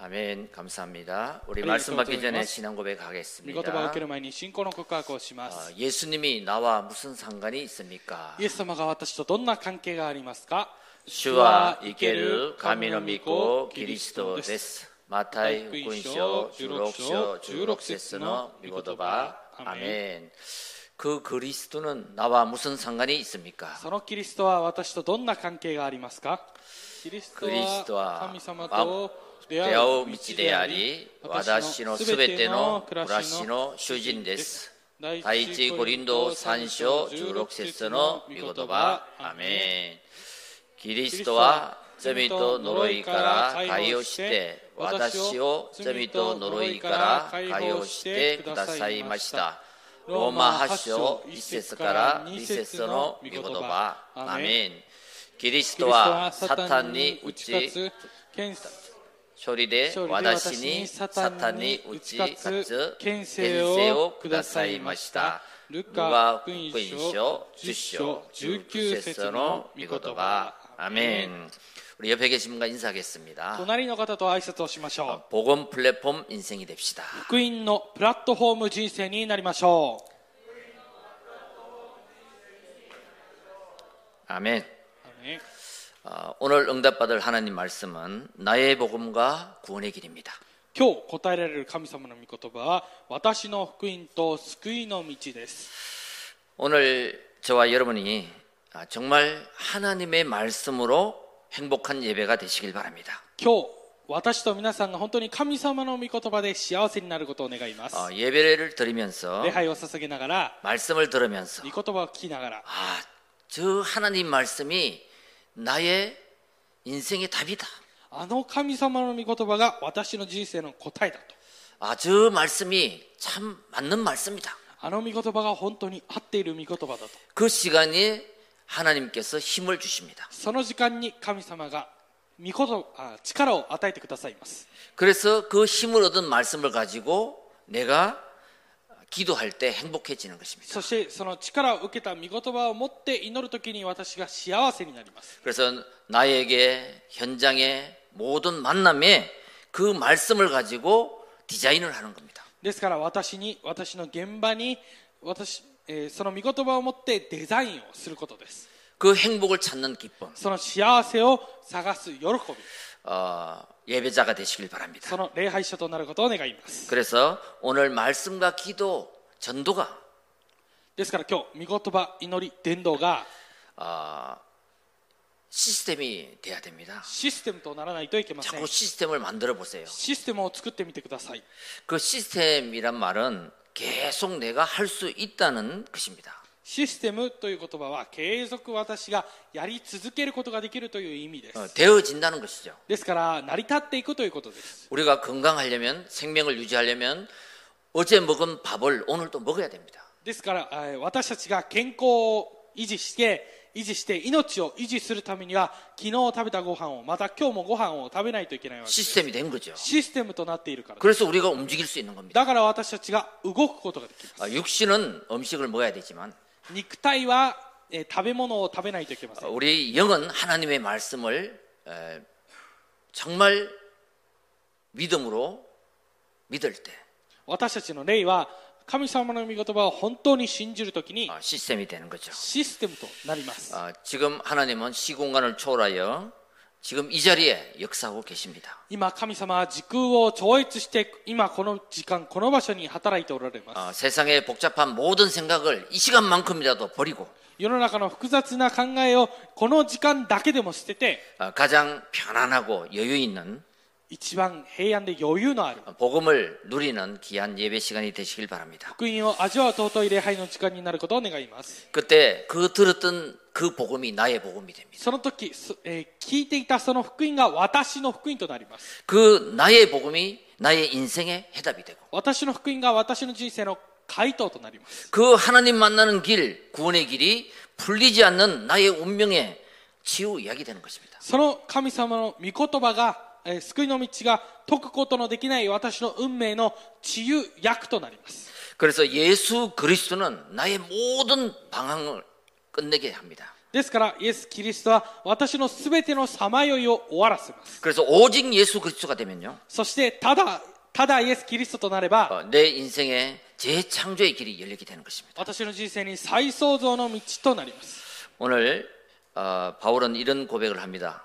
아멘 감사합니다. 우리 네, 말씀 받기 감사합니다. 전에 신앙 御言葉を受 고백하겠습니다. ける前に信仰の告白をしま 아, す 예수님이 나와 무슨 상관이 있습니까? イエス様が私とどんな関係がありますか 주와 이케르 가미노 믿고 그리스도 데스 마타이 후군쇼 주록쇼 주록세스노 미고도바 아멘. 그 그리스도는 나와 무슨 상관이 있습니까? そのキリストは私とどんな関係がありますかキリストキリストはは神様と 出会う道であり私のすべての暮らしの主人です。第一コリンド3章16節の御言葉。アメン。キリストは罪と呪いから解放して私を罪と呪いから解放してくださいました。ローマ8章1節から2節の御言葉。アメン。キリストはサタンに打ち勝ちつ権勝利で勝利で私私ににサタサタンにンに打ち打ち勝勝つつ権権勢勢ををくだくださいさいましましたた。ルルカカ福福音音書書10 10章章19 19節節のの御御言言葉葉アメン우리 옆에 계신 분과 인사하겠습니다. 隣の方と挨拶をしましょ 복음 플랫폼 인생이 됩시다. う福音のプラットフォーム人生になりましょ 아멘. うアメン 어, 오늘 응답받을 하나님 말씀은 나의 복음과 구원의 길입니다. 今日答えられる神様の御言葉は私の福音と救いの道です 오늘 저와 여러분이 아, 정말 하나님의 말씀으로 행복한 예배가 되시길 바랍니다. 今日私と皆さんが本当に神様の御言葉で幸せになることを願います 어, 예배를 드리면서 礼拝を捧げながら 말씀을 들으면서 御言葉を聞きながら 아, 저 하나님 말씀이 나의 인생의 답이다. あの神様の御言葉が私の人生の答えだと 아, 저 말씀이 참 맞는 말씀이다. あの御言葉が本当に合っている御言葉だと 그 시간에 하나님께서 힘을 주십니다. その時間に神様が御言あ力を与えてくださいます 그래서 그 힘을 얻은 말씀을 가지고 내가 기도할 때 행복해지는 것입니다. そしてその力を受けた御言葉を持って祈る時に私が幸せになります 그래서 나에게 현장의 모든 만남에 그 말씀을 가지고 디자인을 하는 겁니다. ですから私に私の現場に私、えーその御言葉を持ってデザインをすることです 그 행복을 찾는 기쁨, その幸せを探す喜び 어, 예배자가 되시길 바랍니다. その礼拝者となることを願います 그래서 오늘 말씀과 기도, 전도가 ですから今日御言葉祈り伝道が 어, 시스템이 돼야 됩니다. システムとならないといけません 자꾸 시스템을 만들어 보세요. システムを作ってみてください 그 시스템이란 말은 계속 내가 할 수 있다는 것입니다. システムという言葉は継続私がやり続けることができるという意味です 어, 되어진다는 것이죠. ですから成り立っていくということです 우리가 건강하려면 생명을 유지하려면 어제 먹은 밥을 오늘도 먹어야 됩니다. ですからえー私たちが健康を維持して維持して命を維持するためには昨日食べたご飯をまた今日もご飯を食べないといけないわけです 시스템이 된 거죠. システムとなっているからです 그래서 우리가 움직일 수 있는 겁니다. だから私たちが動くことができます 아, 육신은 음식을 먹어야 되지만 肉体は、えー食べ物を食べないといけませ 어, ん 우리 영은 하나님의 말씀을 에, 정말 믿음으로 믿을 때 私たちの霊は神様の御言葉を本当に信じるときに 어, 시스템이 되는 거죠. システムとなります 아, 지금 하나님은 시공간을 초월하여 지금 이 자리에 역사하고 계십니다. 今神様は時空を超越して今この時間この場所に働いておられます 아, 세상의 복잡한 모든 생각을 이 시간만큼이라도 버리고 世の中の複雑な考えをこの時間だけでも捨てて 아, 가장 편안하고 여유 있는 一番平安で余裕のある 복음을 누리는 귀한 예배 시간이 되시길 바랍니다. 福音を味わう尊い礼拝の時間になることを願います 그때 그 들었던 그 복음이 나의 복음이 됩니다. その時、そえー聞いていたその福音が私の福音となります 그 나의 복음이 나의 인생의 해답이 되고 私の福音が私の人生の回答となります 그 하나님 만나는 길, 구원의 길이 풀리지 않는 나의 운명의 치유 이야기 되는 것입니다. その神様の御言葉が、えー 救いの道が解くことのできない私の運命の治癒役となります 그래서 예수 그리스도는 나의 모든 방황을 끝내게 합니다. ですからイエス・キリストは私のすべてのさまよいを終わらせます 그래서 오직 예수 그리스도가 되면요. そしてただただイエス・キリストとなれば 어, 내 인생의 재창조의 길이 열리게 되는 것입니다. 私の人生に再創造の道となります 오늘 어, 바울은 이런 고백을 합니다.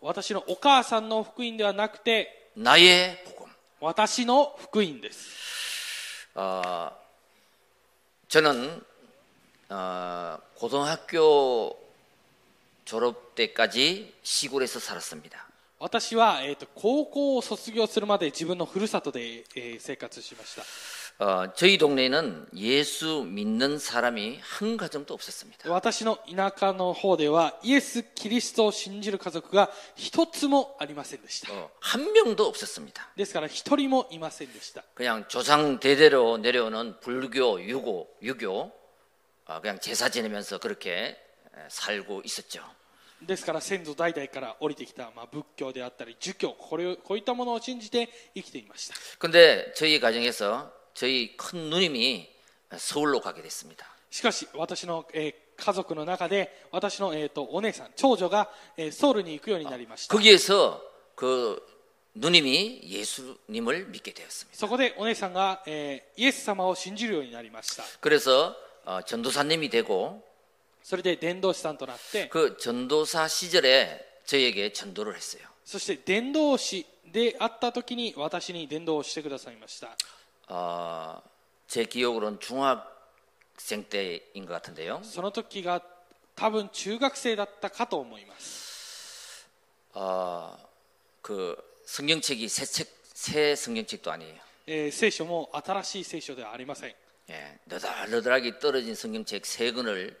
私のお母さんの福音ではなくて 나의 복음. 私の福音です 어, 저는 어, 고등학교 졸업 때까지 시골에서 살았습니다. 私は、えー、と高校を卒業するまで自分のふるさとで、えー生活しました 어, 저희 동네에는 예수 믿는 사람이 한 가정도 없었습니다. 私の田舎の方ではイエス・キリストを信じる家族が一つもありませんでした 어, 한 명도 없었습니다. ですから一人もいませんでした 그냥 조상 대대로 내려오는 불교, 유교, 유교, 어, 그냥 제사 지내면서 그렇게 에, 살고 있었죠. ですから先祖代々から降りてきた、まあ、仏教であったり儒教これをこういったものを信じて生きていました 근데 저희 가정에서 저희 큰 누님이 서울로 가게 됐습니다. しかし私の、えー家族の中で私の、えー、とお姉さん長女が、えーソウルに行くようになりました 거기에서 그 누님이 예수님을 믿게 되었습니다. そこでお姉さんが、えーイエス様を信じるようになりました 그래서 어, 전도사님이 되고 それで伝道師さんとなって 그 전도사 시절에 저에게 전도를 했어요. そして伝道師であった時に私に伝道をしてくださいました 어, 제 기억으로는 중학생 때인 것 같은데요. その時が多分中学生だったかと思います 어, 그 성경책이 새 책, 새 성경책도 아니에요. えー聖書も新しい聖書ではありません 예, 너덜너덜하게 떨어진 성경책 세 권을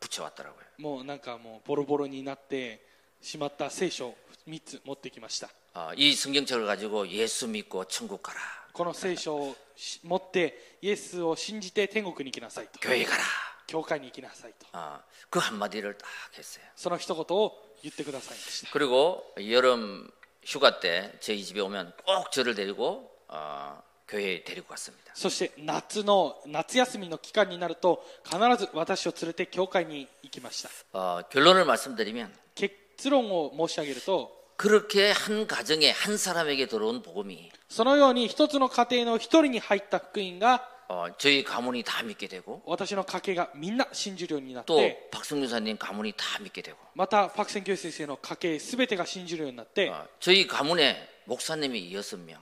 붙여왔더라고요. もうなんかもうボロボロになってしまった聖書を3つ持ってきました 어, 이 성경책을 가지고 예수 믿고 천국 가라, この聖書をし持ってイエスを信じて天国に行きなさいと 교회 가라. 教会に行きなさいと 어, 그 한마디를 딱 했어요. その一言を言ってくださいました 그리고 여름 휴가 때 저희 집에 오면 꼭 저를 데리고 어, 교회에 데리고 갔습니다. そして夏の夏休みの期間になると必ず私を連れて教会に行きました 어, 결론을 말씀드리면 結論を申し上げると 그렇게 한 가정에 한 사람에게 들어온 복음이 そのように一つの家庭の一人に入った福音が 어, 저희 가문이 다 믿게 되고 私の家系がみんな信じるようになっ 또 て 박성유사님 가문이 다 믿게 되고 またパク・センキョイ先生の家系全てが信じるようになって 어, 저희 가문에 목사님이 6명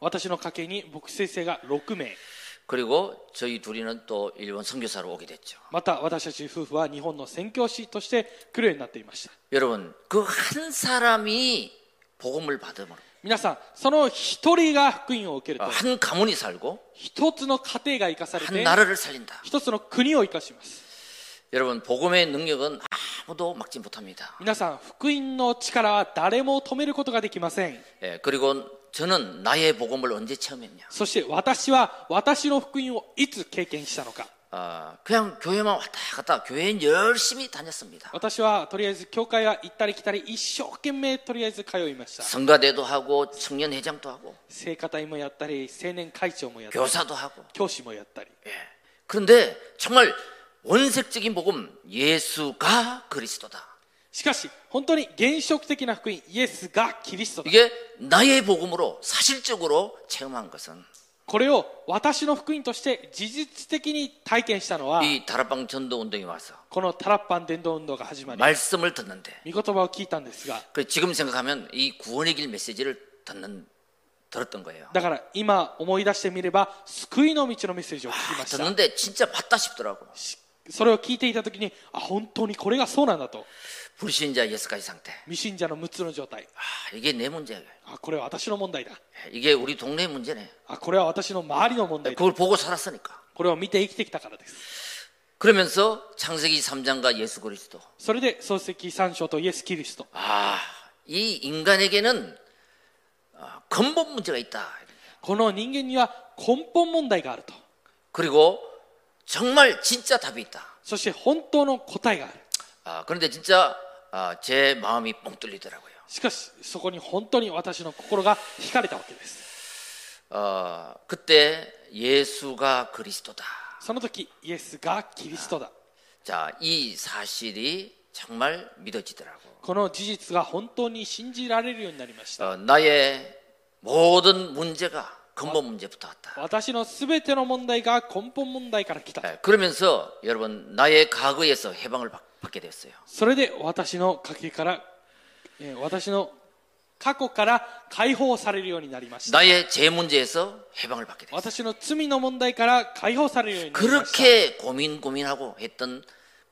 私の家系に牧師先生が6名 그리고 저희 둘이는 또 일본 선교사로 오게 됐죠. また私たち夫婦は日本の宣教師として来るようになっていました 여러분 그 한 사람이 복음을 받으면 皆さんその一人が福音を受けると 한 가문이 살고 一つの家庭が生かされ 한 て 나라를 살린다. 一つの国を生かします 여러분 복음의 능력은 아무도 막지 못합니다. 皆さん福音の力は誰も止めることができません 예, 그리고 저는 나의 복음을 언제 체험했냐? そして私は私の福音をいつ経験したのか 아, 그냥 교회만 왔다 갔다 교회 열심히 다녔습니다. 私はとりあえず教会は行ったり来たり一生懸命とりあえず通いました 성가대도 하고 청년회장도 하고 聖歌隊もやったり青年会長もやったり 교사도 하고 教師もやったり 예. 그런데 정말 원색적인 복음 예수가 그리스도다. しかし本当に原色的な福音イエスがキリストだ 이게 나의 복음으로 사실적으로 체험한 것은 これを私の福音として事実的に体験したのは 이 다락방 전도 운동이 와서 このタラッパン伝道運動が始まり 말씀을 듣는데 御言葉を聞いたんですが 그 지금 생각하면 이 구원의 길 메시지를 듣는 들었던 거예요. だから今思い出してみれば救いの道のメッセージを聞きました 듣는데 진짜 맞다 싶더라고. それを聞いていた時にあ本当にこれがそうなんだと 불신자 예스까지 상태. 未信者の6つの状態 아, 이게 내 문제야. あこれは私の問題だ 이게 우리 동네 문제네. あこれは私の周りの問題だ 그걸 보고 살았으니까. これを見て生きてきたからです 그러면서 창세기 3장과 예수 그리스도. それで創世記3章とイエス・キリスト 아, 이 인간에게는 아, 근본 문제가 있다. この人間には根本問題があると 그리고 정말 진짜 답이 있다. そして本当の答えがある 아, 그런데 진짜 아, 제 마음이 뻥 뚫리더라고요. しかしそこに本当に私の心が惹かれたわけです 어, 그때 예수가 그리스도다. その時イエスがキリストだ 자, 이 사실이 정말 믿어지더라고. この事実が本当に信じられるようになりました 어, 나의 모든 문제가 근본 문제부터 왔다. 私の全ての問題が根本問題から来た 예, 그러면서 여러분 나의 과거에서 해방을 받, 받게 됐어요. それで私の家系から、えー私の過去から解放されるようになりました 나의 제 문제에서 해방을 받게 됐어요. 私の罪の問題から解放されるようになりました 그렇게 고민 고민하고 했던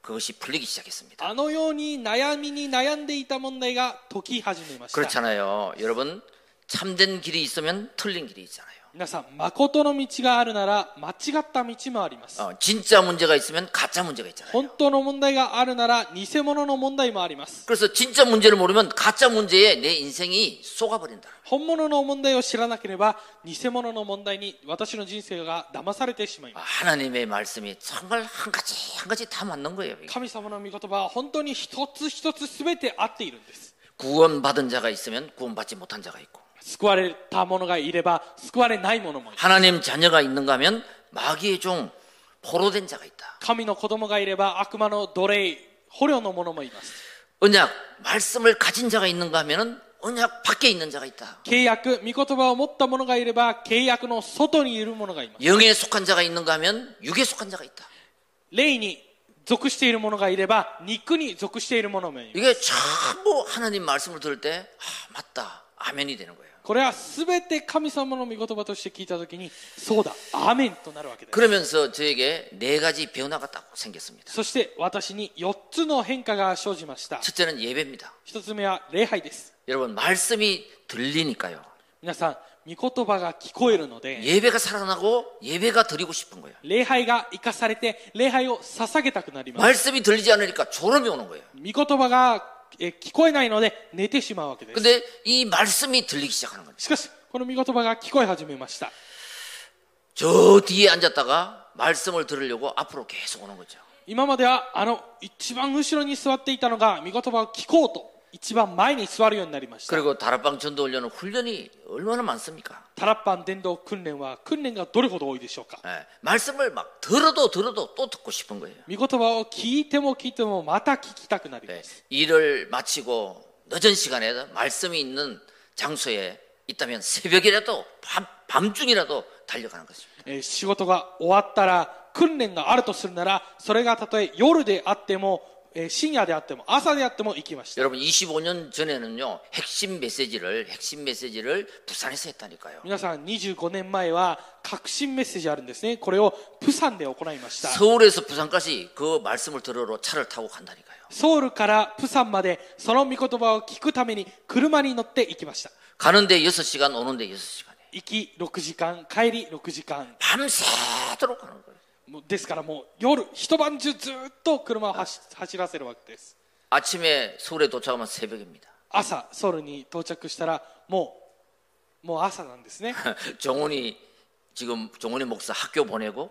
그것이 풀리기 시작했습니다. あのように悩みに悩んでいた問題が解き始めました 그렇잖아요. 여러분 참된 길이 있으면 틀린 길이 있잖아요. 皆さん誠の道があるなら間違った道もあります 어, 진짜 문제가 있으면 가짜 문제가 있잖아요. 本当の問題があるなら偽物の問題もあります 그래서 진짜 문제를 모르면 가짜 문제에 내 인생이 속아버린다. 本物の問題を知らなければ偽物の問題に私の人生が騙されてしまいます 하나님의 말씀이 정말 한 가지 한 가지 다 맞는 거예요. 이게. 神様の御言葉は本当に一つ一つ全て合っているんです 구원받은 자가 있으면 구원받지 못한 자가 있고 救われた者がいれば救われない者もいる 하나님 자녀가 있는가 하면 마귀의 종 포로된 자가 있다. 神の子供がいれば悪魔の奴隷捕虜の者もいます 언약 말씀을 가진 자가 있는가 하면은 언약 밖에 있는 자가 있다. 契約御言葉を持った者がいれば契約の外にいる者がいます 영에 속한 자가 있는가 하면 육에 속한 자가 있다. 霊に属している者がいれば肉に属している者もいます 이게 전부 하나님 말씀을 들을 때 아, 맞다. 아멘이 되는 거예요. これは全て神様の御言葉として聞いた時にそうだアーメンとなるわけです 그러면서 저에게 네 가지 변화가 딱 생겼습니다. そして私に4つの変化が生じました 첫째는 예배입니다. 1つ目は礼拝です 여러분 말씀이 들리니까요. 皆さん御言葉が聞こえるので 예배가 살아나고 예배가 드리고 싶은 거예요. 礼拝が生かされて礼拝を捧げたくなります 말씀이 들리지 않으니까 졸음이 오는 거예요. 御言葉が え聞こえないので寝てしまうわけです 근데 이 말씀이 들리기 시작하는 거죠. しかしこの御言葉が聞こえ始めました 저 뒤에 앉았다가 말씀을 들으려고 앞으로 계속 오는 거죠. 今まではあの一番後ろに座っていたのが御言葉を聞こうと 一番前に座るようになりました 그리고 다락방 전도 훈련은 훈련이 얼마나 많습니까? タラッパン伝道訓練は訓練がどれほど多いでしょうか 예, 말씀을 막 들어도 들어도 또 듣고 싶은 거예요. 御言葉を聞いても聞いてもまた聞きたくなりま 예, す 일을 마치고 늦은 시간에 말씀이 있는 장소에 있다면 새벽이라도 밤, 밤중이라도 달려가는 것입니다. えー仕事が終わったら訓練があるとするならそれがたとえ夜であっても、えー 深夜であっても朝であっても行きました 여러분 25년 전에는요 핵심 메시지를 핵심 메시지를 부산에서 했다니까요. 皆さん25年前は革新メッセージあるんですねこれをプサンで行いました 서울에서 부산까지 그 말씀을 들으러 차를 타고 간다니까요. ソウルからプサンまでその御言葉を聞くために車に乗って行きました 가는데 6시간 오는데 6시간에 行き6時間帰り6時間 밤새도록 가는 거예요. もうですからもう夜一晩中ずっと車を走走らせるわけです 아침에 서울에 도착하면 새벽입니다. 朝ソウルに到着したらもうもう朝なんですね 정훈이 지금 정훈이 목사 학교 보내고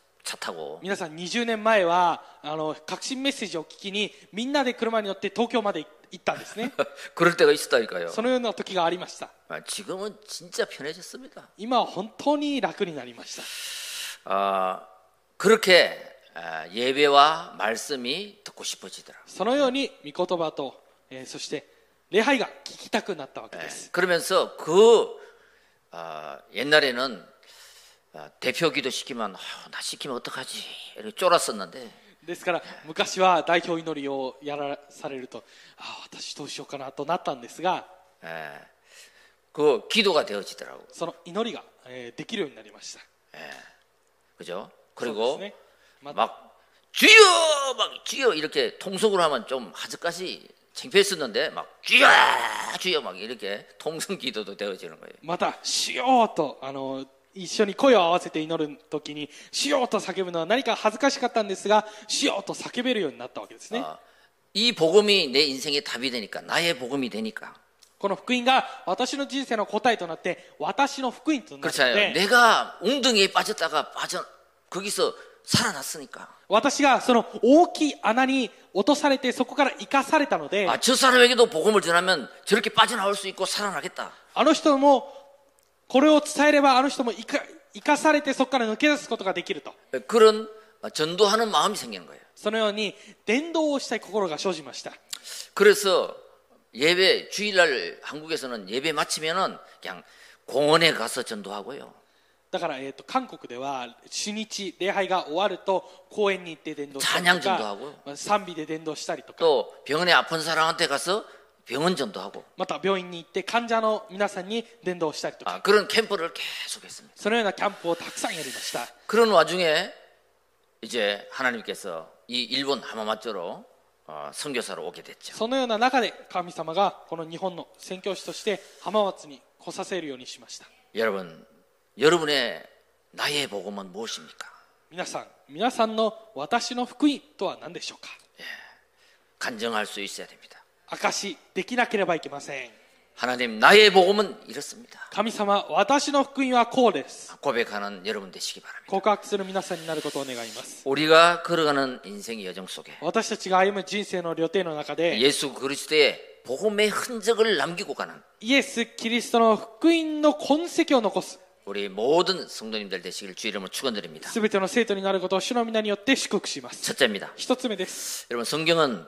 皆さん20年前はあの革新メッセージを聞きにみんなで車に乗って東京まで行ったんですね 그럴 때가 있었다니까요. そのような時がありました 아, 지금은 진짜 편해졌습니다. 今は本当に楽になりました 아, 그렇게 아, 예배와 말씀이 듣고 싶어지더라고요. そのように御言葉と、えーそして礼拝が聞きたくなったわけです 그러면서 그 아, 옛날에는 아, 대표 기도 시키면 아, 나 시키면 어떡하지 이렇게 쫄았었는데 ですから昔は代表祈りをやらされるとああ私どうしようかなとなったんですが 예. 그 기도가 되어지더라고. その祈りが、えーできるようになりました 그죠? そうで 그리고 すねまた 막 주여 막 주여 이렇게 통속으로 하면 좀恥ずかしい창피했었는데 막 주여 주여 막 이렇게 통성 기도도 되어지는 거예요. また「しよう」とあの 「一緒に声を合わせて祈る時に「しよう」と叫ぶのは何か恥ずかしかったんですが「しよう」と叫べるようになったわけですね 아, 이 복음이 내 인생의 답이 되니까 나의 복음이 되니까 この福音が私の人生の答えとなって私の福音となるの 그렇잖아요. で 내가 웅덩이에 빠졌다가 빠져 거기서 살아났으니까 私がその大きい穴に落とされてそこから生かされたので 아, 저 사람에게도 복음을 전하면 저렇게 빠져나올 수 있고 살아나겠다. あの人も これを伝えればあの人も生か生かされてそこから抜け出すことができると 그런 전도하는 마음이 생기는 거예요. そのように伝道をしたい心が生じました 그래서 예배 주일날 한국에서는 예배 마치면은 그냥 공원에 가서 전도하고요. だから、えー、と韓国では主日礼拝が終わると公園に行って伝道したり 찬양 とか 전도하고요. まあ賛美で伝道したりとか 또 병원에 아픈 사람한테 가서 병원 전도하고 また病院に行って患者の皆さんに伝道したりとか 아, 그런 캠프를 계속했습니다. そのようなキャンプをたくさんやりました 그런 와중에 이제 하나님께서 이 일본 하마마쪼로 어, 선교사로 오게 됐죠. そのような中で神様がこの日本の宣教師として浜松に来させるようにしました 여러분, 여러분의 나의 복음은 무엇입니까? 皆さん皆さんの私の福音とは何でしょうか 간증할 수 있어야 됩니다. 証しできなければいけません 하나님 나의 복음은 이렇습니다. 神様私の福音はこうです 고백하는 여러분 되시기 바랍니다. 告白する皆さんになることを願います 우리가 걸어가는 인생의 여정 속에 私たちが歩む人生の旅程の中で 예수 그리스도의 복음의 흔적을 남기고 가는 イエス・キリストの福音の痕跡を残す 우리 모든 성도님들 되시길 주 이름으로 축원드립니다. すべての生徒になることを主の皆によって祝福します 첫째입니다. 一つ目です 여러분 성경은 어,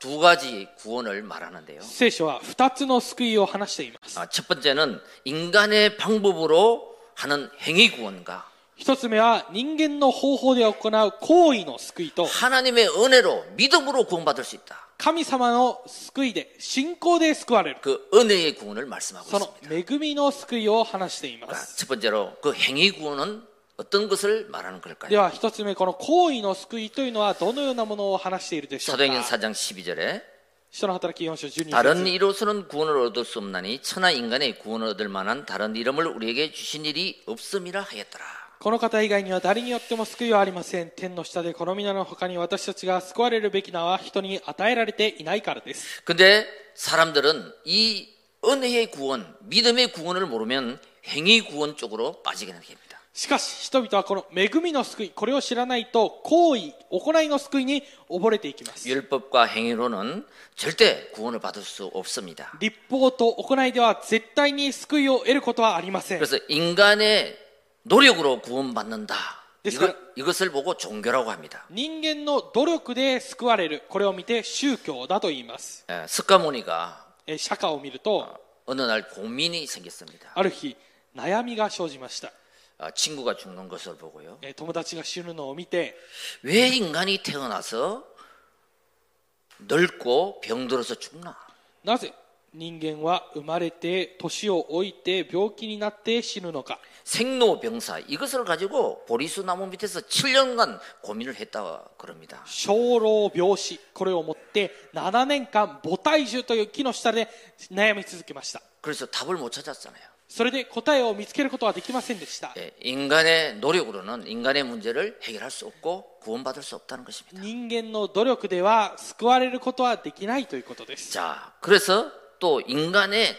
두 가지 구원을 말하는데요. 聖書は二つの救いを話しています 아, 첫 번째는 인간의 방법으로 하는 행위 구원과 一つ目は人間の方法で行う行為の救いと 하나님의 은혜로 믿음으로 구원받을 수 있다. 神様の救いで信仰で救われる 그 은혜의 구원을 말씀하고 その 있습니다. 恵みの救いを話していま 그러니까 す 첫 번째로 그 행위 구원은 어떤 것을 말하는 で 걸까요? は一つ目この行為の救いというのはどのようなものを話しているでしょうか 사도행전 4장 12절에 人の働き4章12 다른 節 이로서는 구원을 얻을 수 없나니 천하 인간의 구원을 얻을 만한 다른 이름을 우리에게 주신 일이 없음이라 하였더라. この方以外には誰によっても救いはありません天の下でこの皆の他に私たちが救われるべき名は人に与えられていないからです 근데 사람들은 이 은혜의 구원, 믿음의 구원을 모르면 행위 구원 쪽으로 빠지게 됩니다. しかし人々はこの恵みの救いこれを知らないと行為行いの救いに溺れていきます 율법과 행위로는 절대 구원을 받을 수 없습니다. 立法と行いでは絶対に救いを得ることはありません 그래서 인간의 노력으로 구원받는다.です 이거, から 이것을 보고 종교라고 합니다. 人間の努力で救われるこれを見て宗教だと言います 예, 스카모니가 えー釈迦を見ると 어느 날 고민이 생겼습니다. ある日悩みが生じました 아, 친구가 죽는 것을 보고요. えー友達が死ぬのを見て 왜 인간이 태어나서 늙고 병들어서 죽나? なぜ人間は生まれて年を老いて病気になって死ぬのか 생로병사 이것을 가지고 보리수 나무 밑에서 7년간 고민을 했다 그럽니다. 生老病死これをもって7年間母体樹という木の下で悩み続けました 그래서 답을 못 찾았잖아요. それで答えを見つけることはできませんでした 예, 인간의 노력으로는 인간의 문제를 해결할 수 없고 구원받을 수 없다는 것입니다. 人間の努力では救われることはできないということです 자, 그래서 또 인간의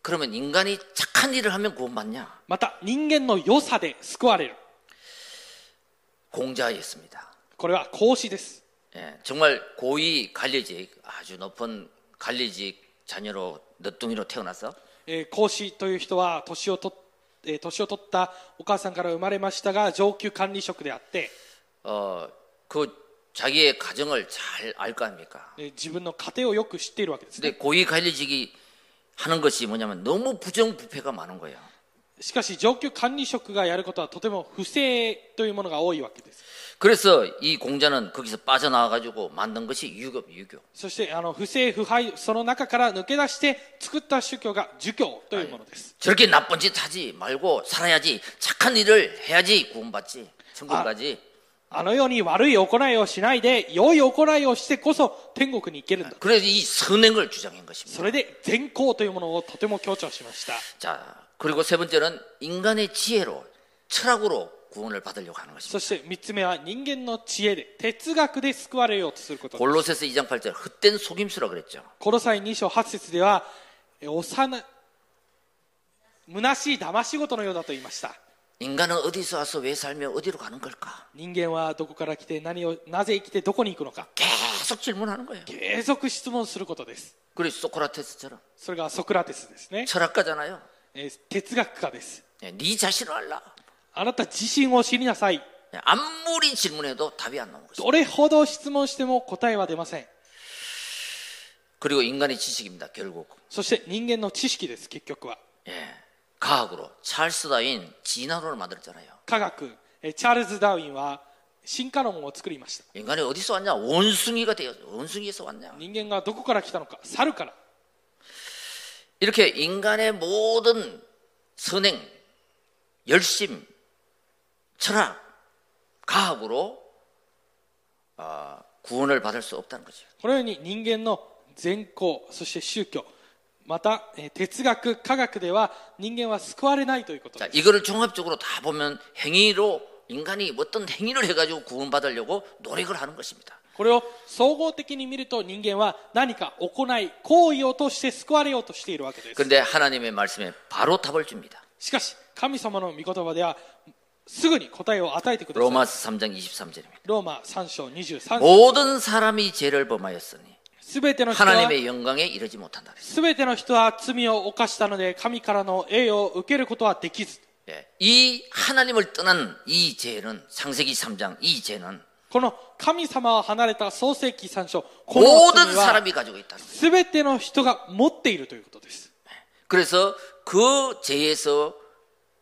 그러면 인간이 착한 일을 하면 구원받냐? また人間の良さで救われる 공자였습니다. これは孔子です 예, 정말 고위 관리직 아주 높은 관리직 자녀로 늦둥이로 태어나서 えー、孔子という人は年をと、えー、年を取ったお母さんから生まれましたが上級管理職であって、어자기의가정을잘알거아닙니 까? 自分の家庭をよく知っているわけですね。고위관리직이하는것이뭐냐면너무부정부패가많은거예요 しかし上級管理職がやることはとても不正というものが多いわけです 그래서 이 공자는 거기서 빠져나와 가지고 만든 것이 유교, 유교. そしてあの不正不敗その中から抜け出して作った宗教が儒教というものです 저렇게 나쁜 짓 하지 말고 살아야지 착한 일을 해야지 구원받지 천국 아. 가지. あのように悪い行いをしないで良い行いをしてこそ天国に行けるんだ 그래서 이 선행을 주장한 そ 것입니다. れで善行というものをとても強調しました 자, 그리고 세 번째는 인간의 지혜로 철학으로 구원을 받으려고 하는 것입니다. そして3つ目は人間の知恵で哲学で救われようとすることです 골로새서 2장 8절 헛된 속임수라 그랬죠. コロサイ2章8節ではえ幼虚しい騙し事のようだと言いました 인간은 어디서 와서 왜 살며 어디로 가는 걸까? 人間はどこから来て何をなぜ生きてどこに行くのか 계속 질문하는 거예요. 継続質問することです 그래서 소크라테스처럼 それがソクラテスですね、 철학가잖아요. 哲学家です。자신을알あなた自身を知りなさい。아질문해도답이안나오どれほど質問しても答えは出ません。그리고인간의입니다결국そして人間の知識です結局は。예과학으ダ만들었잖아요科学チャールズ・ダーウィンは進化論を作りました。人間がどこから来たのか猿から。 이렇게 인간의 모든 선행, 열심, 철학, 과학으로 아, 구원을 받을 수 없다는 거죠. このように人間の善行そして宗教またえー哲学科学では人間は救われないということで 자, す 이거를 종합적으로 다 보면 행위로 인간이 어떤 행위를 해가지고 구원받으려고 노력을 하는 것입니다. これを総合的に見ると人間は何か行い行為を通して救われようとしているわけです 그런데 하나님의 말씀에 바로 답을 줍니다. しかし神様の御言葉ではすぐに答えを与えてください 로마서 3장 23절입니다. ローマ3章23節 모든 사람이 죄를 범하였으니 すべての人は 하나님의 영광에 이르지 못한다. 그랬어요. すべての人は罪を犯したので神からの栄誉を受けることはできず 예, 이 하나님을 떠난 이 죄는 창세기 3장 이 죄는 この神様を離れた創世記3章この 모든 罪は 사람이 가지고 있다. すべての人が持っているということです 그래서 그 죄에서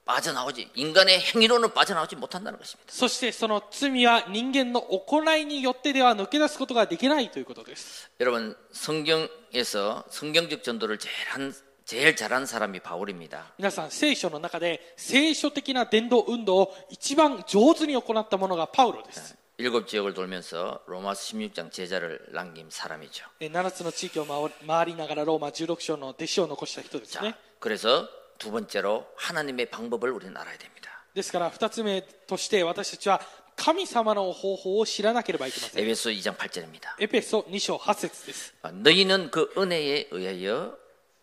빠져나오지 인간의 행위로는 빠져나오지 못한다는 것입니다. そしてその罪は人間の行いによってでは抜け出すことができないということです 여러분 성경에서 성경적 전도를 제일 한 제일 잘한 사람이 바울입니다. 皆さん聖書の中で聖書的な伝道運動を一番上手に行ったものがパウロです 일곱 지역을 돌면서 로마서 16장 제자를 남긴 사람이죠. え7つの地域を回り回りながらローマ16章の弟子を残した人です 자, ね 그래서 두 번째로 하나님의 방법을 우리는 알아야 됩니다. ですから2つ目として私たちは神様の方法を知らなければいけません 에베소 2장 8절입니다. エペソ2章8節です 너희는 그 은혜에 의하여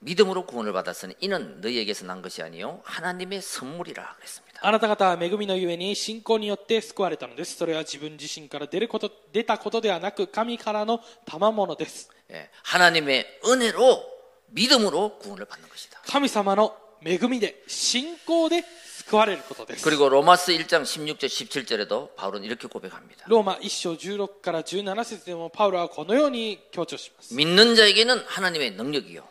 믿음으로 구원을 받았으니 이는 너희에게서 난 것이 아니요 하나님의 선물이라 그랬습니다. あなた方は恵みのゆえに信仰によって救われたのですそれは自分自身から出ること出たことではなく神からの賜物です 예, 하나님의 은혜로 믿음으로 구원을 받는 것이다. 神様の恵みで信仰で救われることです 그리고 로마스 1장 16절 17절에도 바울은 이렇게 고백합니다. ローマ1章16から17節でもパウロはこのように強調します 믿는 자에게는 하나님의 능력이요.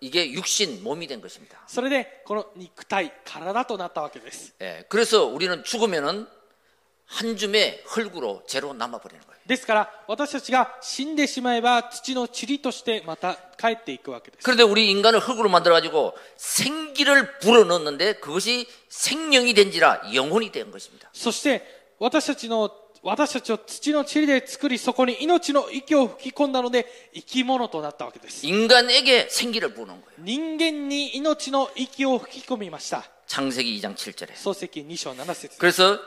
이게 육신, 몸이 된 것입니다. それでこの肉体体となったわけです 예, 그래서 우리는 죽으면은 한 줌의 흙으로 죄로 남아버리는 거예요. ですから私たちが死んでしまえば土の塵としてまた帰っていくわけです 그런데 우리 인간을 흙으로 만들어가지고 생기를 불어넣었는데 그것이 생명이 된지라 영혼이 된 것입니다. そして私たちの 私たちを土の塵で作りそこに命の息を吹き込んだので生き物となったわけです 인간에게 생기를 부는 거예요. 人間に命の息を吹き込みました 창세기 2장 7절에. 漱石2章7節 그래서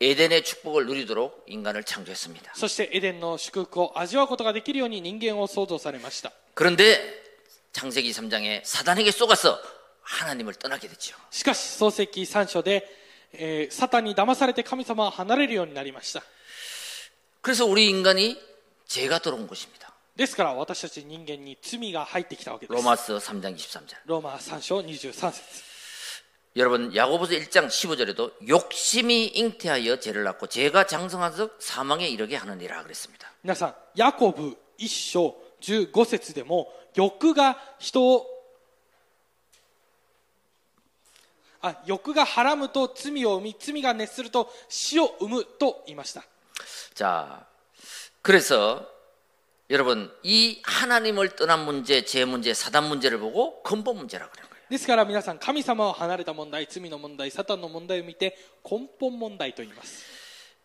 에덴의 축복을 누리도록 인간을 창조했습니다. そしてエデンの祝福を味わうことができるように人間を創造されました 그런데 창세기 3장에 사단에게 쏘가서 하나님을 떠나게 됐죠. しかし漱石3章で えー、サタンに騙されて神様を離れるようになりました 그래서 우리 인간이 죄가 들어온 것입니다. ですから私たち人間に罪が入ってきたわけです 로마서 3장 23절. ローマ3章23節 여러분 야고보서 1장 15절에도 욕심이 잉태하여 죄를 낳고 죄가 장성하서 사망에 이르게 하느니라 그랬습니다. 皆さんヤコブ1章15節でも欲が人を あ欲がはらむと罪を生み罪が熱すると死を生むと言いました 자, 그래서 여러분 이 하나님을 떠난 문제, 죄 문제, 사단 문제를 보고 근본 문제라 그런 거예요. ですから皆さん神様を離れた問題罪の問題サタンの問題を見て根本問題と言います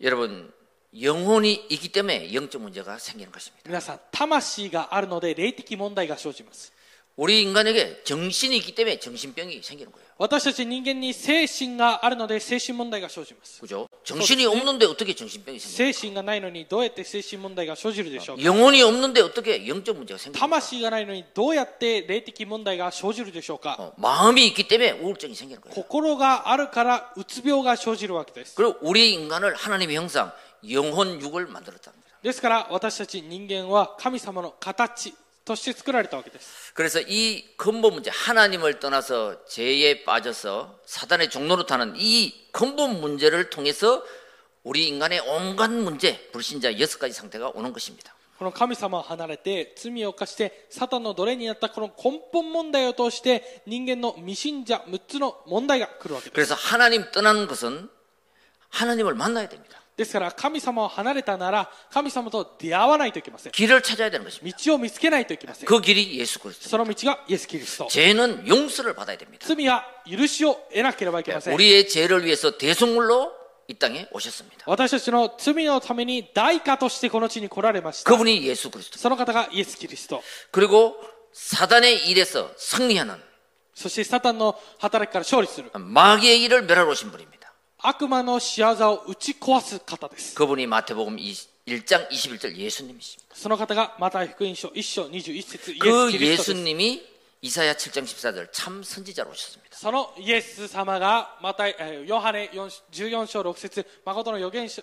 여러분 영혼이 있기 때문에 영적 문제가 생기는 것입니다. 皆さん魂があるので霊的問題が生じます 우리 인간에게 정신이 있기 때문에 정신병이 생기는 거예요. 私たち人間に精神があるので精神問題が生じます 그죠? 정신이 없는데 어떻게 정신병이 생겨요? 精神がないのにどうやって精神問題が生じるでしょうか 영혼이 없는데 어떻게 영적 문제가 생겨요? 魂がないのにどうやって霊的問題が生じるでしょうか 어, 마음이 있기 때문에 우울증이 생기는 거예요. 心があるからうつ病が生じるわけです 그리고 우리 인간을 하나님의 형상, 영혼 육을 만들었답니다. ですから私たち人間は神様の形 として作られたわけです 그래서 이 근본 문제, 하나님을 떠나서 죄에 빠져서 사단의 종로로 타는 이 근본 문제를 통해서 우리 인간의 온갖 문제, 불신자 여섯 가지 상태가 오는 것입니다. この神様を離れて罪を犯してサタンの奴隷になったこの根本問題を通して人間の未信者6つの問題が来るわけです 그래서 하나님 떠나는 것은 하나님을 만나야 됩니다. ですから神様を離れたなら神様と出会わないといけません 길을 찾아야 되는 것입니다. 道を見つけないといけません 그 길이 예수 그리스도. その道がイエス・キリスト 죄는 용서를 받아야 됩니다. 罪は許しを得なければいけません 우리의 죄를 위해서 대속물로 이 땅에 오셨습니다. 私たちの罪のために代価としてこの地に来られました 그분이 예수 그리스도. その方がイエス・キリスト 그리고 사단의 일에서 승리하는 そしてサタンの働きから勝利する 마귀의 일을 멸하러 오신 분입니다. 悪魔の仕業を打ち壊す方です 그분이 마태복음 1장 21절 예수님이십니다. その方がマタイ福音書1章21節イエ 그 ス・キリストです 예수님이 이사야 7장 14절 참 선지자로 오셨습니다. そのイエス様がマタイ、えーヨハネ4 14章6節誠の預言者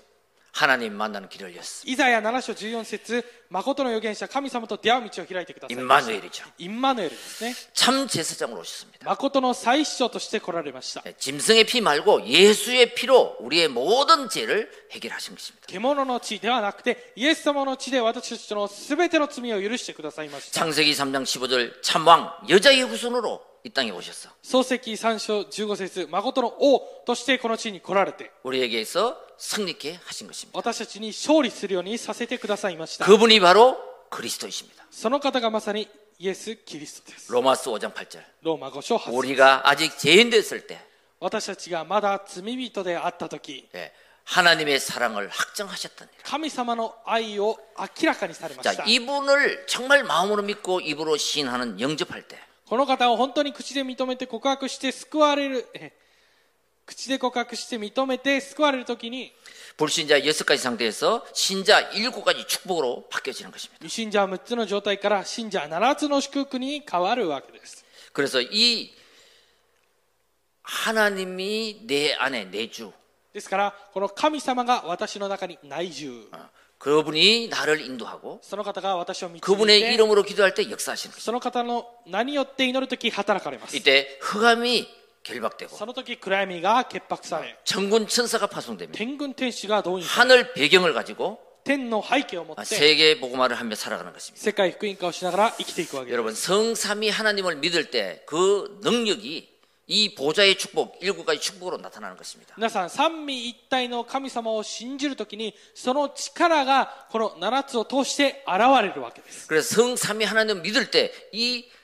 하나님 만나는 길을 열었습니다. イザヤ7章14節誠の預言者神様と出会う道を開いてくださいました 임마누엘이죠. インマヌエルですね 참 제사장으로 오셨습니다. 誠の最主として来られました 네, 짐승의 피 말고 예수의 피로 우리의 모든 죄를 해결하신 것입니다. 獣の血ではなくてイエス様の血で私たちの全ての罪を許してくださいました 창세기 3장 15절 참왕 여자의 후손으로 이 땅에 오셨어. 創世記3章15節誠の王としてこの地に来られて 우리에게서 승리케 하신 것입니다. 私たちに勝利するようにさせてくださいました 그분이 바로 그리스도이십니다. その方がまさにイエス・キリストです 로마스 5장 8절. ローマ5章8節 우리가 아직 죄인 됐을 때 私たちがまだ罪人であった時 예, 하나님의 사랑을 확정하셨다니라. 神様の愛を明らかにされまし 자, た 이분을 정말 마음으로 믿고 입으로 시인하는 영접할 때 この方を本当に口で認めて告白して救われるえ 口で告白して認めて救われる時に 불신자 여섯 가지 상태에서 신자 일곱 가지 축복으로 바뀌어지는 것입니다. 未信者6つの状態から信者7つの祝福に変わるわけです 그래서 이 하나님이 내 안에 내주 ですからこの神様が私の中に内住 그분이 나를 인도하고 その方が私を導い 그분의 て 이름으로 기도할 때 역사하시는 것입니다. その方の名によって祈る時働かれます 이때 흑암이 결박되고 その時暗闇が潔白され 천군 천사가 파송됩니다. 天軍天使が動員され 하늘 배경을 가지고 天の背景を持って 세계 복음화를 하며 살아가는 것입니다. 世界福音化をしながら生きていくわけです 여러분 성삼위 하나님을 믿을 때 그 능력이 이 보좌의 축복 일곱 가지 축복으로 나타나는 것입니다. 皆さん三位一体の神様を信じるときにその力がこの7つを通して現れるわけです 그래서 성삼위 하나님을 믿을 때 이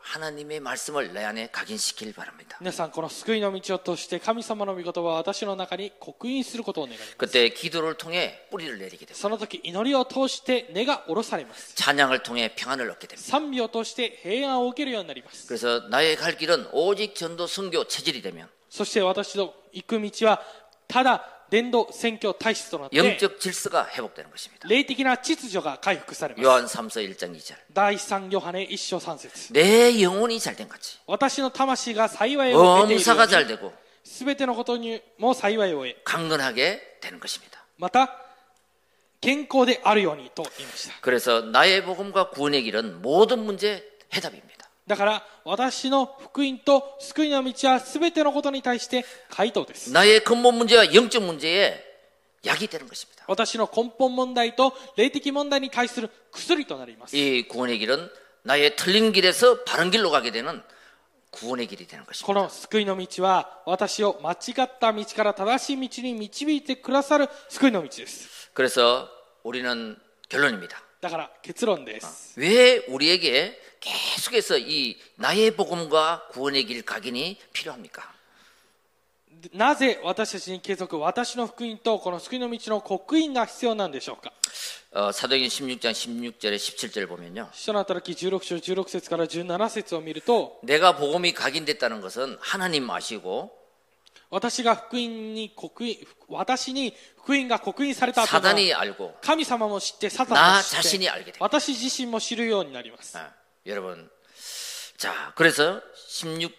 하나님의 말씀을 내 안에 각인시키길 바랍니다. 皆さんこの救いの道を通して神様の御言葉を私の中に刻印することを願います 그때 기도를 통해 뿌리를 내리게 됩니다. その時祈りを通して根が下ろされます 찬양을 통해 평안을 얻게 됩니다. 賛美を通して平安を受けるようになります 그래서 나의 갈 길은 오직 전도 선교 체질이 되면 そして私の行く道はただ 伝道宣教体質となって 영적 질서가 회복되는 것입니다. 霊的な秩序が回復されます 요한 3서 1장 2절. 第3ヨハネ1章3節 내 영혼이 잘 된 같이 私の魂が幸いを得ているよ 엄사가 う 잘 に 되고 全てのことにも幸いを得 강건하게 되는 것입니다. また健康であるようにと言いました 그래서 나의 복음과 구원의 길은 모든 문제 해답입니다. だから私の福音と救いの道は全てのことに対して回答です 나의 근본 문제와 영적 문제에 약이 되는 것입니다. 私の根本問題と霊的問題に対する薬となります 이 구원의 길은 나의 틀린 길에서 바른 길로 가게 되는 구원의 길이 되는 こ 것입니다. の救いの道は私を間違った道から正しい道に導いてくださる救いの道です 그래서 우리는 결론입니다. だから結論です 왜 우리에게 계속해서 이 나의 복음과 구원의 길 각인이 필요합니까? なぜ私たちに継続私の福音とこの救いの道の刻印が必要なんでしょうか 어, 사도행전 16장 16절에 17절 보면요. 使徒の働き16章16節から17節を見ると 내가 복음이 각인됐다는 것은 하나님 아시고 私が福音に刻印私に福音が刻印された後の 사단이 알고 神様も知ってサタンも 나 知って 자신이 알게 됩니다. 私自身も知るようになります 아, 여러분 자 그래서 16절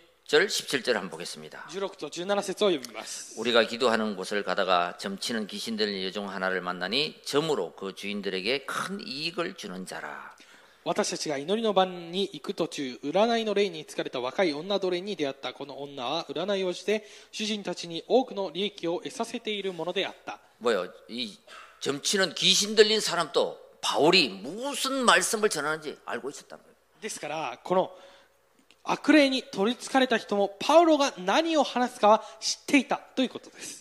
17절 한번 보겠습니다. 16と17節を読みます 우리가 기도하는 곳을 가다가 점치는 귀신들 여종 하나를 만나니 점으로 그 주인들에게 큰 이익을 주는 자라. 私たちが祈りの番に行く途中占いの霊に疲れた若い女奴隷に出会ったこの女は占いをして主人たちに多くの利益を得させているものであった 뭐요? 이 점치는 귀신 들린 사람도 바울이 무슨 말씀을 전하는지 알고 있었다는 거예요. ですからこの悪霊に取りつかれた人もパウロが何を話すかは知っていたということです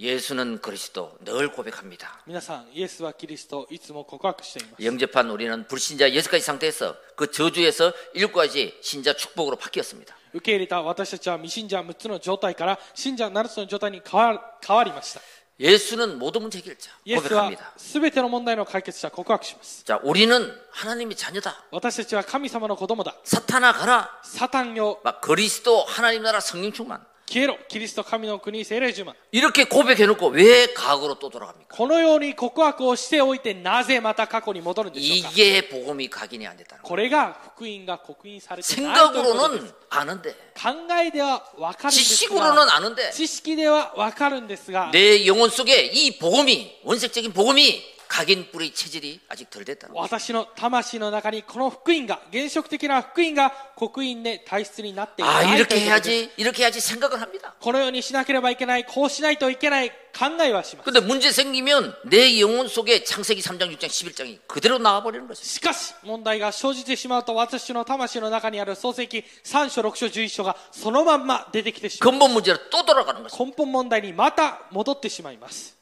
예수는 그리스도 늘 고백합니다. 皆さんイエスはキリストをいつも告白しています 영접한 우리는 불신자 여섯 가지 상태에서 그 저주에서 일곱 가지 신자 축복으로 바뀌었습니다. 受け入れた私たちは未信者6つの状態から信者7つの状態に変わ変わりました 예수는 모든 문제 해결자 イエスは 고백합니다. 全ての問題の解決者告白します 자, 우리는 하나님의 자녀다. 私たちは神様の子供だ 사탄아 가라. サタンよ 막 그리스도 하나님 나라 성령 충만. 消えろキリスト神の国聖霊十万 이렇게 고백해놓고 왜 과거로 또 돌아갑니까? このように告白をしておいてなぜまた過去に戻るんでしょうか 이게 복음이 각인이 안 됐다는 거예요. これが福音が刻印されてないということで 생각으로는 す 아는데 考えでは分かるんです 지식으로는 が 아는데 知識では分かるんですが 내 영혼 속에 이 복음이 원색적인 복음이 각인 뿌리 체질이 아직 덜 됐다는 거예요. 私の魂の中にこの福音が原色的な福音が刻印で体質になってい 아 ないと 이렇게 いうことです 해야지 이렇게 해야지 생각을 합니다. このようにしなければいけないこうしないといけない考えはします 근데 문제 생기면 내 영혼 속에 창세기 3장 6장 11장이 그대로 나와버리는 거죠. しかし問題が生じてしまうと私の魂の中にある創世記3章6章11章がそのまんま出てきてしまう 근본 문제로 또 돌아가는 거죠. 根本問題にまた戻ってしまいます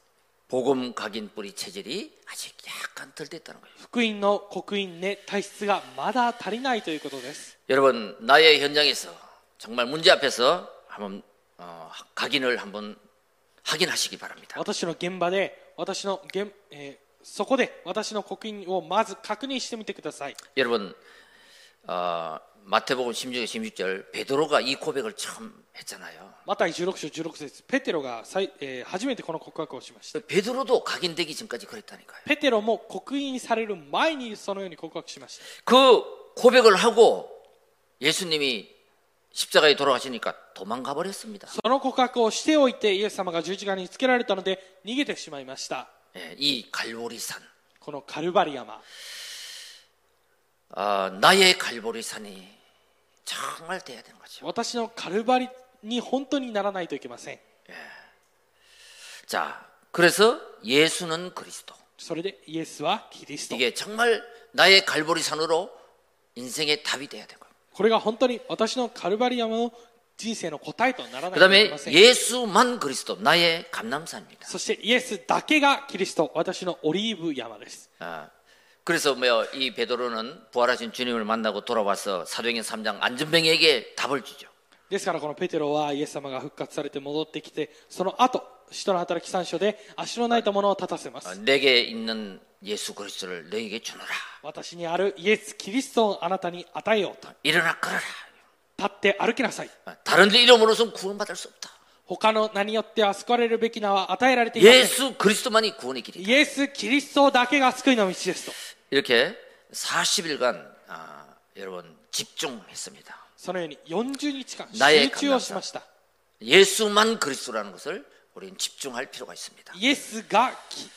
복음 각인 뿌리 체질이 아직 약간 덜 됐다는 거예요. 福音の刻印ね体質がまだ足りないということです 여러분 나의 현장에서 정말 문제 앞에서 한번 어, 각인을 한번 확인하시기 바랍니다. 私の現場で私の現、えーそこで私の刻印をまず確認してみてください 여러분 어, 마태복음 16장 16절 베드로가 이 고백을 처음 했잖아요. マタイ16章16節ペテロが最、えー初めてこの告白をしました 베드로도 각인되기 전까지 그랬다니까요. ペテロも刻印される前にそのように告白しました 그 고백을 하고 예수님이 십자가에 돌아가시니까 도망가 버렸습니다. その告白をしておいてイエス様が十字架につけられたので逃げてしまいました 예, 이 갈보리산, このカルバリ山 아, 나의 갈보리산이 정말 돼야 되는 거죠. 私のカルバリ に本当にならないといけません 예, 자, 그래서 예수는 그리스도. それでイエスはキリスト 이게 정말 나의 갈보리산으로 인생의 답이 돼야 되고. これが本当に私のカルバリ山の人生の答えとならないといけ 그다음에 ません 예수만 그리스도 나의 감남산입니다. そしてイエスだけがキリスト私のオリーブ山です 아, 그래서 뭐이 베드로는 부활하신 주님을 만나고 돌아와서 사도행전 3장 안전병에게 답을 주죠. ですからこのペテロはイエス様が復活されて戻ってきてその後使徒の働き3章で足の泣いた者を立たせま 어, す 내게 있는 예수 그리스도를 너에게 주노라. 私にあるイエス・キリストをあなたに与えようと 일어나 걸어라. 立って歩きなさい 어, 다른 데 이름으로선 구원받을 수 없다. 他の名によっては救われるべき名は与えられていません 예수 그리스도만이 구원의 길이다. イエス・キリストだけが救いの道ですと 이렇게 40일간 아, 여러분 집중했습니다. そのように40日間 나의 集中をしました 예수만 그리스도라는 것을 우리는 집중할 필요가 있습니다. イエスが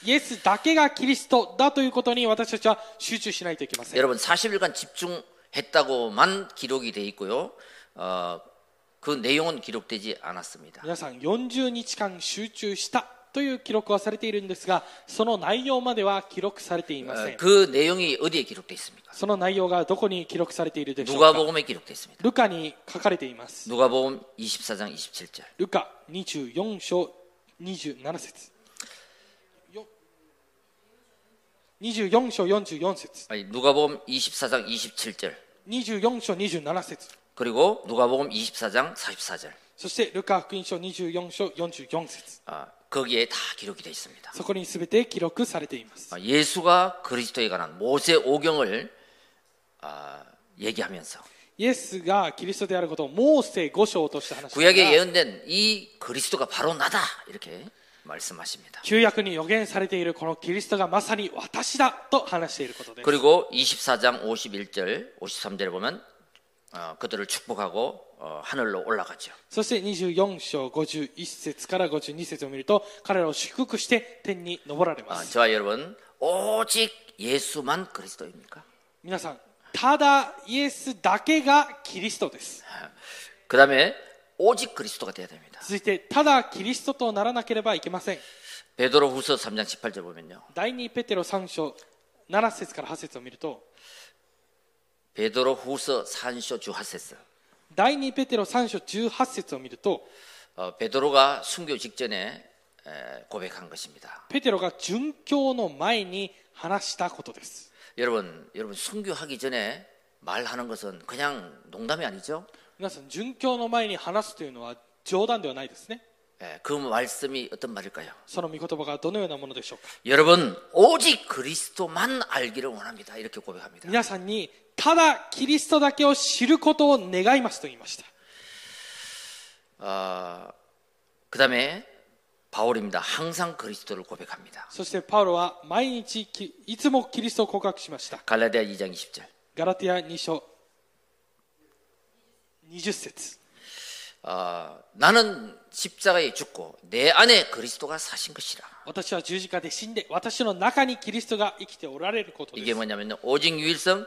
イエスだけがキリストだということに私たちは集中しないといけません 여러분 40일간 집중했다고만 기록이 돼 있고요. 어, 그 내용은 기록되지 않았습니다. 皆さん40日間集中した という記録はされているんですがその内容までは記録されていませ 어, ん 그 내용이 어디에 기록돼 있습니까? その内容がどこに記録されているでしょうか 누가복음에 기록돼 있습니다. ルカに書かれています 누가복음 24장 27절. ルカ24章27節よ24章44節 아니, 누가복음 24장 27절. 24章27節 그리고 누가복음 24장 44절. そしてルカ福音書24章44節 아, 거기에 다 기록이 되어 있습니다. そこに全て記録されています 아, 예수가 그리스도에 관한 모세 오경을 아, 얘기하면서 イエスがキリストであることをモーセ5章として話し 구약에 た 예언된 이 그리스도가 바로 나다 이렇게 말씀하십니다. 旧約に予言されているこのキリストがまさに私だと話していることです 그리고 24장 51절, 53절에 보면 어, 그들을 축복하고 어, 하늘로 올라가죠. そして24章51節から52節を見ると彼らを祝福して天に昇られま 아, す 저와 여러분 오직 예수만 그리스도입니까? 皆さんただイエスだけがキリストです 그 다음에 오직 그리스도가 돼야 됩니다. 続いてただキリストとならなければいけません 베드로 후서 3장 18절 보면요. 第2ペテロ3章7節から8節を見ると 베드로 후서 3쇼 주하세스. 第2ペテロ3章18節を見ると 어, 베드로가 순교 직전에 에, 고백한 것입니다. ペテロが殉教の前に話したことです 여러분, 여러분 순교하기 전에 말하는 것은 그냥 농담이 아니죠? 皆さん殉教の前に話すというのは冗談ではないですね 예, 그 말씀이 어떤 말일까요? その御言葉がどのようなものでしょうか 여러분 오직 그리스도만 알기를 원합니다. 이렇게 고백합니다. 皆さんに ただキリストだけを知ることを願いますと言いました 어, 그 다음에 바울입니다. 항상 그리스도를 고백합니다. そしてパウロは毎日きいつもキリストを告白しました 갈라디아 2장 20절. ガラティア2章20節 어, 나는 십자가에 죽고 내 안에 그리스도가 사신 것이라. 私は十字架で死んで私の中にキリストが生きておられることで 이게 す 뭐냐면요. 오직 유일성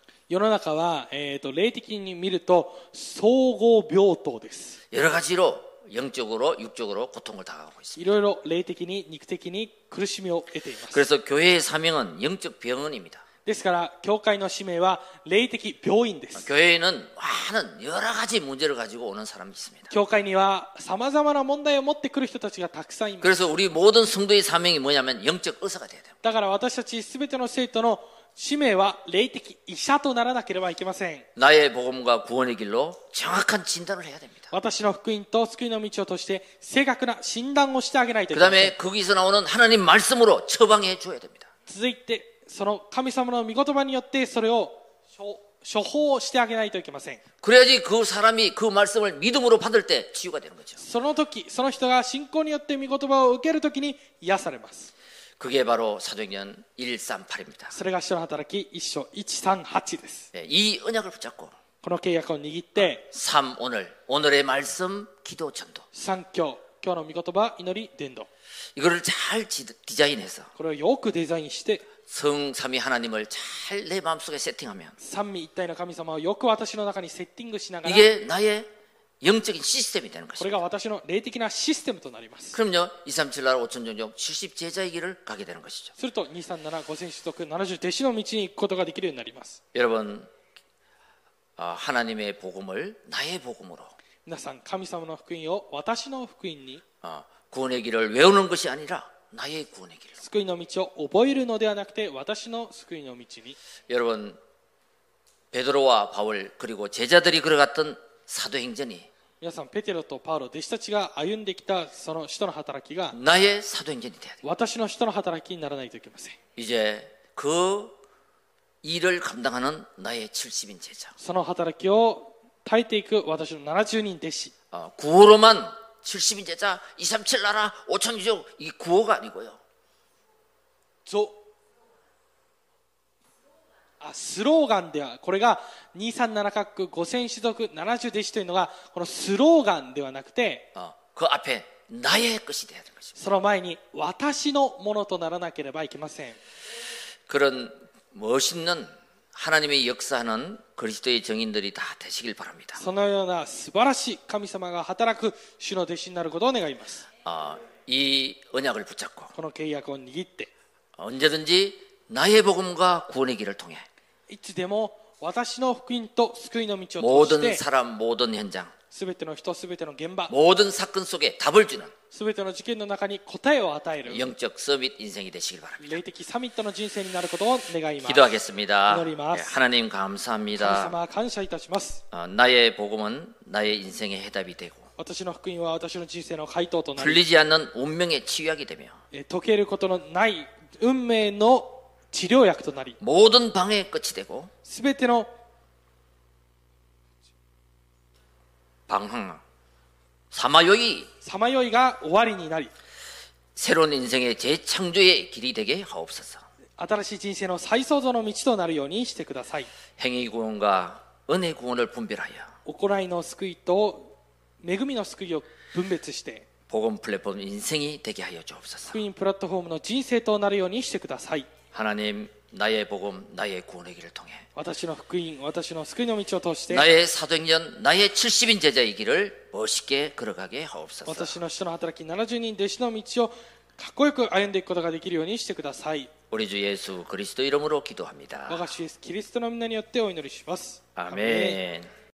世の中は、えー、と霊的に見ると総合病棟です 여러 가지로 영적으로 육적으로 고통을 당하고 있습니다. いろいろ霊的に肉的に苦しみを得ています 그래서 교회의 사명은 영적 병원입니다. ですから教会の使命は霊的病院です 교회에는 많은 여러 가지 문제를 가지고 오는 사람이 있습니다. 教会にはさまざまな問題を持ってくる人たちがたくさんいます 그래서 우리 모든 성도의 사명이 뭐냐면 영적 의사가 돼야 돼요. だから私たち全ての生徒の 使命は霊的医者とならなければいけません 나의 복음과 구원의 길로 정확한 진단을 해야 됩니다. 私の福音と救いの道をとして正確な診断をしてあげないとい 그 けません 다음에 거기서 나오는 하나님 말씀으로 처방해 줘야 됩니다. 続いてその神様の御言葉によってそれを処 処方をしてあげないといけません 그래야지 그 사람이 그 말씀을 믿음으로 받을 때 치유가 되는 거죠. その時その人が信仰によって御言葉を受ける時に癒されます 그게 바로 사도행전 138입니다. それが人の働き一章138です 이 언약을 붙잡고 この契約を握って 3 오늘 오늘의 말씀 기도 전도 三教今日の御言葉祈り伝道 이거를 잘 지- 디자인해서 これをよくデザインして 성삼위 하나님을 잘 내 마음속에 세팅하면 三位一体の神様をよく私の中にセッティングしながら 이게 나의 영적인 시스템이 되는 こ 것입니다. れが私の霊的なシステムとなります 그럼요, 237 나라 5천 종족 70 제자의 길을 가게 되는 것이죠. すると237 5000種族70弟子の道に行くことができるようになります 여러분, 아, 하나님의 복음을 나의 복음으로 皆さん神様の福音を私の福音に 아, 구원의 길을 외우는 것이 아니라 나의 구원의 길을. 救いの道を覚えるのではなくて私の救いの道に 여러분, 베드로와 바울 그리고 제자들이 걸어갔던 사도행전이 皆さんペテロとパウロ弟子たちが歩んできたその使徒の働きが 나의 사도행전이 돼야 돼. 私の使徒の働きにならないといけません 이제 그 일을 감당하는 나의 70인 제자. その働きを耐えていく私の70人弟子 어, 구호로만 70인 제자 237 나라 5천 유족 이 구호가 아니고요. ぞ あスローガンではこれが237各5000種族70弟子というのがこのスローガンではなくて 어, 그 앞에 나의 것이 돼야 되는 것입니다. その前に私のものとならなければいけません 그런 멋있는 하나님의 역사하는 그리스도의 정인들이 다 되시길 바랍니다. そのような素晴らしい神様が働く主の弟子になることを願います 어, 이 언약을 붙잡고 この契約を握って 언제든지 나의 복음과 구원의 길을 통해 いつでも私の福音と救いの道を通 모든 して 사람, 모든 현장, 全ての人全ての現場 모든 사건 속에 답을 주는 全ての事件の中に答えを与える 영적 서밋 인생이 되시길 바랍니다. 霊的サミットの人生になることを願います 기도하겠습니다. 기도드리마스. 예, 하나님 神 감사합니다. 様感謝いたします 어, 나의 복음은 나의 인생의 해답이 되고 私の福音は私の人生の回答となり 풀리지 않는 운명의 치유약이 되며 え解けることのない運命の 治療薬となり 모든 방해의 끝이 되고 全ての 방황, 사마요이 さまよいが終わりになり 새로운 인생의 재창조의 길이 되게 하옵소서. 新しい人生の再創造の道となるようにしてください 행위 구원과 은혜 구원을 분별하여 行いの救いと恵みの救いを分別して 복음 플랫폼 인생이 되게 하여 주옵소서. 福音プラットフォームの人生となるようにしてください 하나님 나의 복음 나의 구원의 길을 통해 私の福音私の救いの道を通して 나의 사도행전 나의 70인 제자의 길을 멋있게 걸어가게 하옵소서. 私の人の働き70人弟子の道をかっこよく歩んでいくことができるようにしてください 우리 주 예수 그리스도 이름으로 기도합니다. 我が主イエスキリストの皆によってお祈りします 아멘.